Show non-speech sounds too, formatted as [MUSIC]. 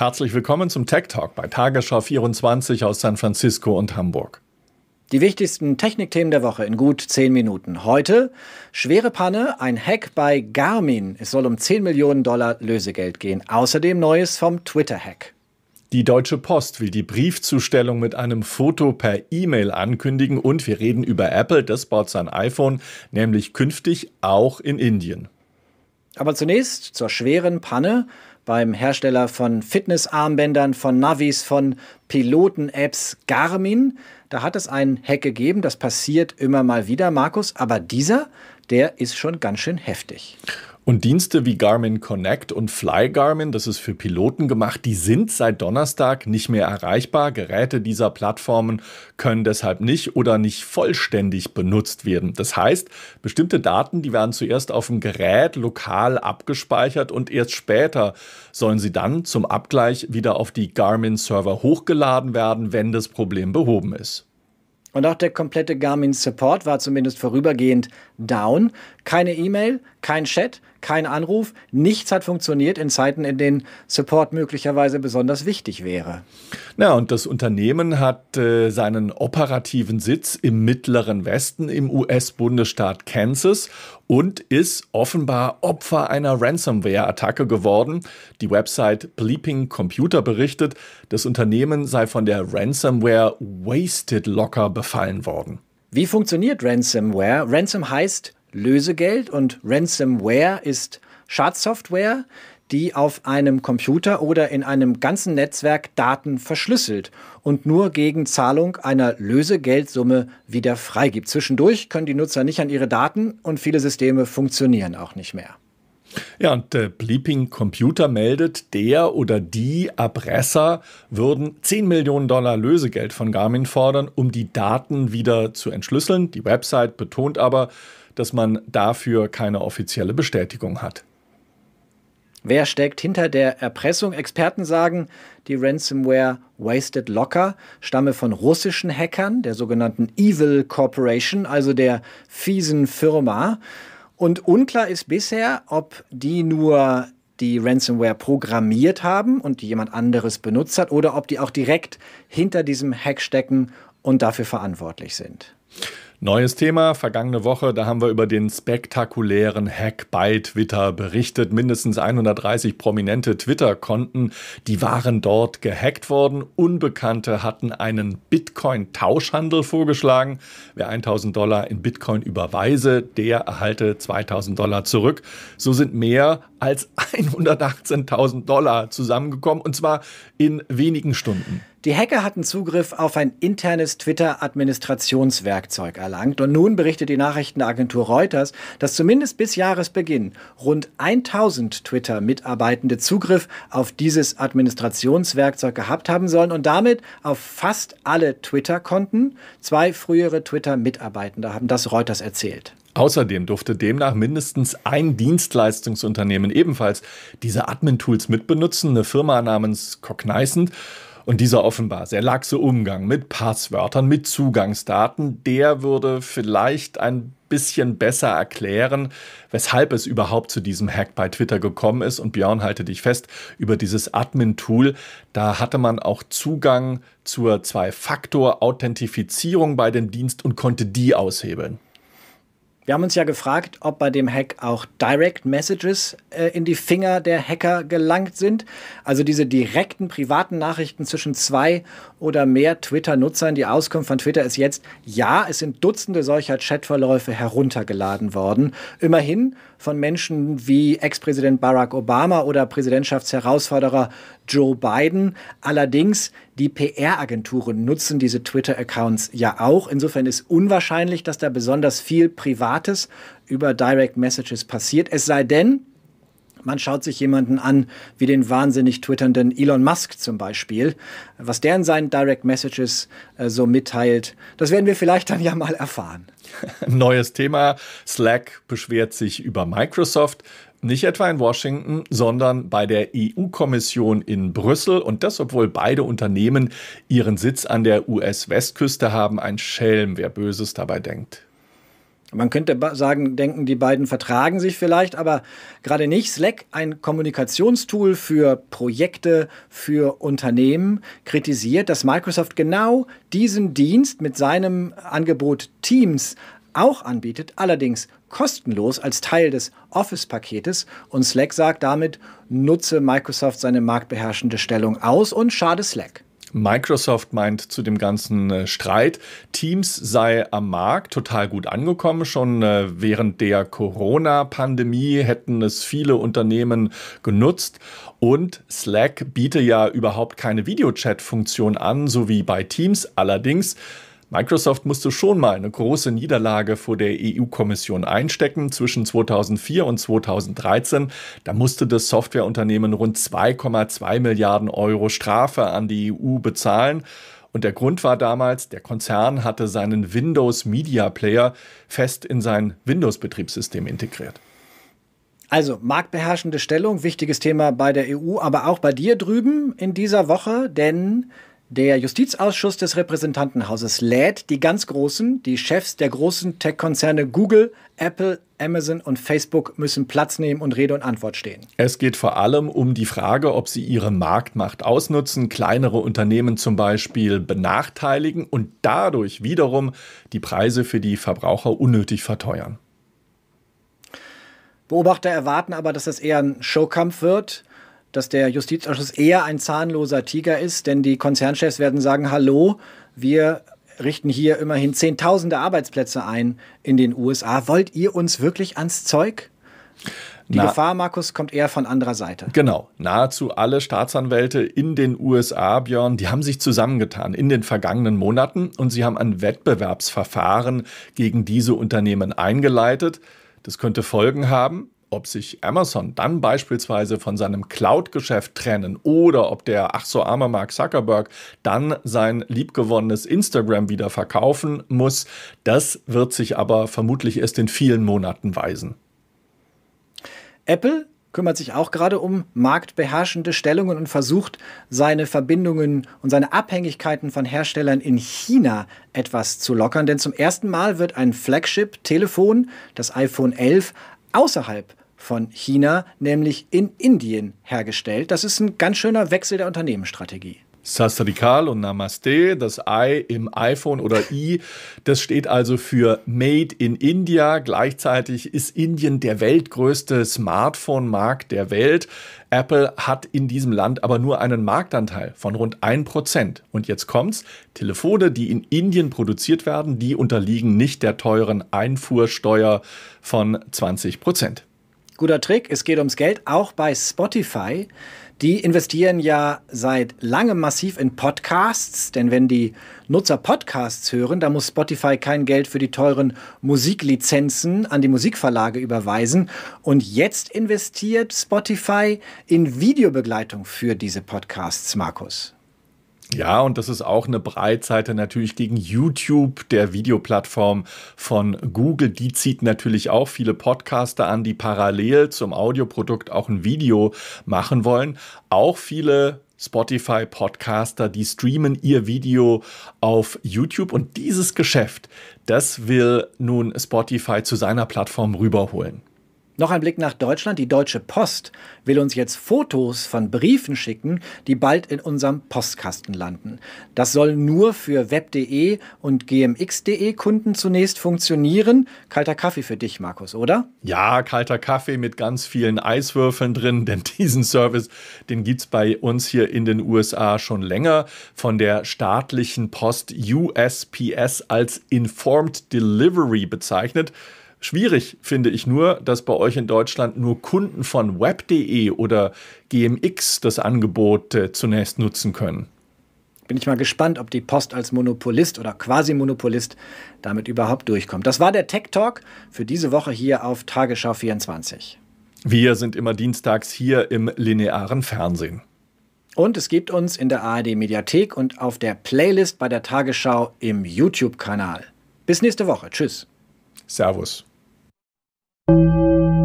Herzlich willkommen zum Tech Talk bei Tagesschau 24 aus San Francisco und Hamburg. Die wichtigsten Technikthemen der Woche in gut 10 Minuten. Heute schwere Panne, ein Hack bei Garmin. Es soll um 10 Millionen Dollar Lösegeld gehen. Außerdem Neues vom Twitter-Hack. Die Deutsche Post will die Briefzustellung mit einem Foto per E-Mail ankündigen und wir reden über Apple, das baut sein iPhone, nämlich künftig auch in Indien. Aber zunächst zur schweren Panne beim Hersteller von Fitnessarmbändern, von Navis, von Piloten-Apps Garmin. Da hat es einen Hack gegeben, das passiert immer mal wieder, Markus, aber dieser, der ist schon ganz schön heftig. Und Dienste wie Garmin Connect und Fly Garmin, das ist für Piloten gemacht, die sind seit Donnerstag nicht mehr erreichbar. Geräte dieser Plattformen können deshalb nicht oder nicht vollständig benutzt werden. Das heißt, bestimmte Daten, die werden zuerst auf dem Gerät lokal abgespeichert und erst später sollen sie dann zum Abgleich wieder auf die Garmin-Server hochgeladen werden, wenn das Problem behoben ist. Und auch der komplette Garmin Support war zumindest vorübergehend down. Keine E-Mail, kein Chat, kein Anruf, nichts hat funktioniert in Zeiten, in denen Support möglicherweise besonders wichtig wäre. Na, und das Unternehmen hat äh, seinen operativen Sitz im mittleren Westen im US-Bundesstaat Kansas und ist offenbar Opfer einer Ransomware-Attacke geworden. Die Website Bleeping Computer berichtet, das Unternehmen sei von der Ransomware Wasted Locker befallen worden. Wie funktioniert Ransomware? Ransom heißt Lösegeld und Ransomware ist Schadsoftware, die auf einem Computer oder in einem ganzen Netzwerk Daten verschlüsselt und nur gegen Zahlung einer Lösegeldsumme wieder freigibt. Zwischendurch können die Nutzer nicht an ihre Daten und viele Systeme funktionieren auch nicht mehr. Ja, und der Bleeping Computer meldet, der oder die Erpresser würden 10 Millionen Dollar Lösegeld von Garmin fordern, um die Daten wieder zu entschlüsseln. Die Website betont aber, dass man dafür keine offizielle Bestätigung hat. Wer steckt hinter der Erpressung? Experten sagen, die Ransomware Wasted Locker stamme von russischen Hackern, der sogenannten Evil Corporation, also der fiesen Firma. Und unklar ist bisher, ob die nur die Ransomware programmiert haben und die jemand anderes benutzt hat oder ob die auch direkt hinter diesem Hack stecken und dafür verantwortlich sind. Neues Thema, vergangene Woche, da haben wir über den spektakulären Hack bei Twitter berichtet. Mindestens 130 prominente Twitter-Konten, die waren dort gehackt worden. Unbekannte hatten einen Bitcoin-Tauschhandel vorgeschlagen. Wer 1000 Dollar in Bitcoin überweise, der erhalte 2000 Dollar zurück. So sind mehr als 118.000 Dollar zusammengekommen und zwar in wenigen Stunden. Die Hacker hatten Zugriff auf ein internes Twitter-Administrationswerkzeug erlangt und nun berichtet die Nachrichtenagentur Reuters, dass zumindest bis Jahresbeginn rund 1000 Twitter-Mitarbeitende Zugriff auf dieses Administrationswerkzeug gehabt haben sollen und damit auf fast alle Twitter-Konten. Zwei frühere Twitter-Mitarbeitende haben das Reuters erzählt. Außerdem durfte demnach mindestens ein Dienstleistungsunternehmen ebenfalls diese Admin-Tools mitbenutzen, eine Firma namens Cognizant. Und dieser offenbar sehr laxe Umgang mit Passwörtern, mit Zugangsdaten, der würde vielleicht ein bisschen besser erklären, weshalb es überhaupt zu diesem Hack bei Twitter gekommen ist. Und Björn, halte dich fest, über dieses Admin-Tool, da hatte man auch Zugang zur Zwei-Faktor-Authentifizierung bei dem Dienst und konnte die aushebeln. Wir haben uns ja gefragt, ob bei dem Hack auch Direct Messages äh, in die Finger der Hacker gelangt sind. Also diese direkten privaten Nachrichten zwischen zwei oder mehr Twitter-Nutzern. Die Auskunft von Twitter ist jetzt, ja, es sind Dutzende solcher Chatverläufe heruntergeladen worden. Immerhin von Menschen wie Ex-Präsident Barack Obama oder Präsidentschaftsherausforderer Joe Biden. Allerdings, die PR-Agenturen nutzen diese Twitter-Accounts ja auch. Insofern ist unwahrscheinlich, dass da besonders viel Privates über Direct Messages passiert. Es sei denn, man schaut sich jemanden an, wie den wahnsinnig twitternden Elon Musk zum Beispiel. Was der in seinen Direct Messages äh, so mitteilt, das werden wir vielleicht dann ja mal erfahren. [LAUGHS] Neues Thema. Slack beschwert sich über Microsoft. Nicht etwa in Washington, sondern bei der EU-Kommission in Brüssel. Und das, obwohl beide Unternehmen ihren Sitz an der US-Westküste haben. Ein Schelm, wer Böses dabei denkt. Man könnte sagen, denken, die beiden vertragen sich vielleicht, aber gerade nicht. Slack, ein Kommunikationstool für Projekte, für Unternehmen, kritisiert, dass Microsoft genau diesen Dienst mit seinem Angebot Teams auch anbietet, allerdings kostenlos als Teil des Office-Paketes. Und Slack sagt damit, nutze Microsoft seine marktbeherrschende Stellung aus und schade Slack. Microsoft meint zu dem ganzen äh, Streit, Teams sei am Markt total gut angekommen. Schon äh, während der Corona-Pandemie hätten es viele Unternehmen genutzt. Und Slack biete ja überhaupt keine Videochat-Funktion an, so wie bei Teams. Allerdings Microsoft musste schon mal eine große Niederlage vor der EU-Kommission einstecken zwischen 2004 und 2013. Da musste das Softwareunternehmen rund 2,2 Milliarden Euro Strafe an die EU bezahlen. Und der Grund war damals, der Konzern hatte seinen Windows Media Player fest in sein Windows-Betriebssystem integriert. Also marktbeherrschende Stellung, wichtiges Thema bei der EU, aber auch bei dir drüben in dieser Woche, denn der Justizausschuss des Repräsentantenhauses lädt die ganz Großen, die Chefs der großen Tech-Konzerne Google, Apple, Amazon und Facebook müssen Platz nehmen und Rede und Antwort stehen. Es geht vor allem um die Frage, ob sie ihre Marktmacht ausnutzen, kleinere Unternehmen zum Beispiel benachteiligen und dadurch wiederum die Preise für die Verbraucher unnötig verteuern. Beobachter erwarten aber, dass das eher ein Showkampf wird dass der Justizausschuss eher ein zahnloser Tiger ist, denn die Konzernchefs werden sagen, hallo, wir richten hier immerhin Zehntausende Arbeitsplätze ein in den USA. Wollt ihr uns wirklich ans Zeug? Die Na, Gefahr, Markus, kommt eher von anderer Seite. Genau. Nahezu alle Staatsanwälte in den USA, Björn, die haben sich zusammengetan in den vergangenen Monaten und sie haben ein Wettbewerbsverfahren gegen diese Unternehmen eingeleitet. Das könnte Folgen haben ob sich Amazon dann beispielsweise von seinem Cloud-Geschäft trennen oder ob der ach so arme Mark Zuckerberg dann sein liebgewonnenes Instagram wieder verkaufen muss, das wird sich aber vermutlich erst in vielen Monaten weisen. Apple kümmert sich auch gerade um marktbeherrschende Stellungen und versucht, seine Verbindungen und seine Abhängigkeiten von Herstellern in China etwas zu lockern. Denn zum ersten Mal wird ein Flagship-Telefon, das iPhone 11, außerhalb von China, nämlich in Indien hergestellt. Das ist ein ganz schöner Wechsel der Unternehmensstrategie. Sastrikal und Namaste, das I im iPhone oder I, das steht also für Made in India. Gleichzeitig ist Indien der weltgrößte Smartphone-Markt der Welt. Apple hat in diesem Land aber nur einen Marktanteil von rund 1%. Und jetzt kommt's, Telefone, die in Indien produziert werden, die unterliegen nicht der teuren Einfuhrsteuer von 20%. Guter Trick, es geht ums Geld, auch bei Spotify. Die investieren ja seit langem massiv in Podcasts, denn wenn die Nutzer Podcasts hören, dann muss Spotify kein Geld für die teuren Musiklizenzen an die Musikverlage überweisen. Und jetzt investiert Spotify in Videobegleitung für diese Podcasts, Markus. Ja, und das ist auch eine Breitseite natürlich gegen YouTube, der Videoplattform von Google. Die zieht natürlich auch viele Podcaster an, die parallel zum Audioprodukt auch ein Video machen wollen. Auch viele Spotify-Podcaster, die streamen ihr Video auf YouTube und dieses Geschäft, das will nun Spotify zu seiner Plattform rüberholen. Noch ein Blick nach Deutschland. Die Deutsche Post will uns jetzt Fotos von Briefen schicken, die bald in unserem Postkasten landen. Das soll nur für web.de und gmx.de Kunden zunächst funktionieren. Kalter Kaffee für dich, Markus, oder? Ja, kalter Kaffee mit ganz vielen Eiswürfeln drin, [LAUGHS] denn diesen Service, den gibt es bei uns hier in den USA schon länger. Von der staatlichen Post USPS als Informed Delivery bezeichnet. Schwierig finde ich nur, dass bei euch in Deutschland nur Kunden von web.de oder GMX das Angebot äh, zunächst nutzen können. Bin ich mal gespannt, ob die Post als Monopolist oder Quasi-Monopolist damit überhaupt durchkommt. Das war der Tech Talk für diese Woche hier auf Tagesschau 24. Wir sind immer dienstags hier im linearen Fernsehen. Und es gibt uns in der ARD Mediathek und auf der Playlist bei der Tagesschau im YouTube-Kanal. Bis nächste Woche. Tschüss. Servus. thank you.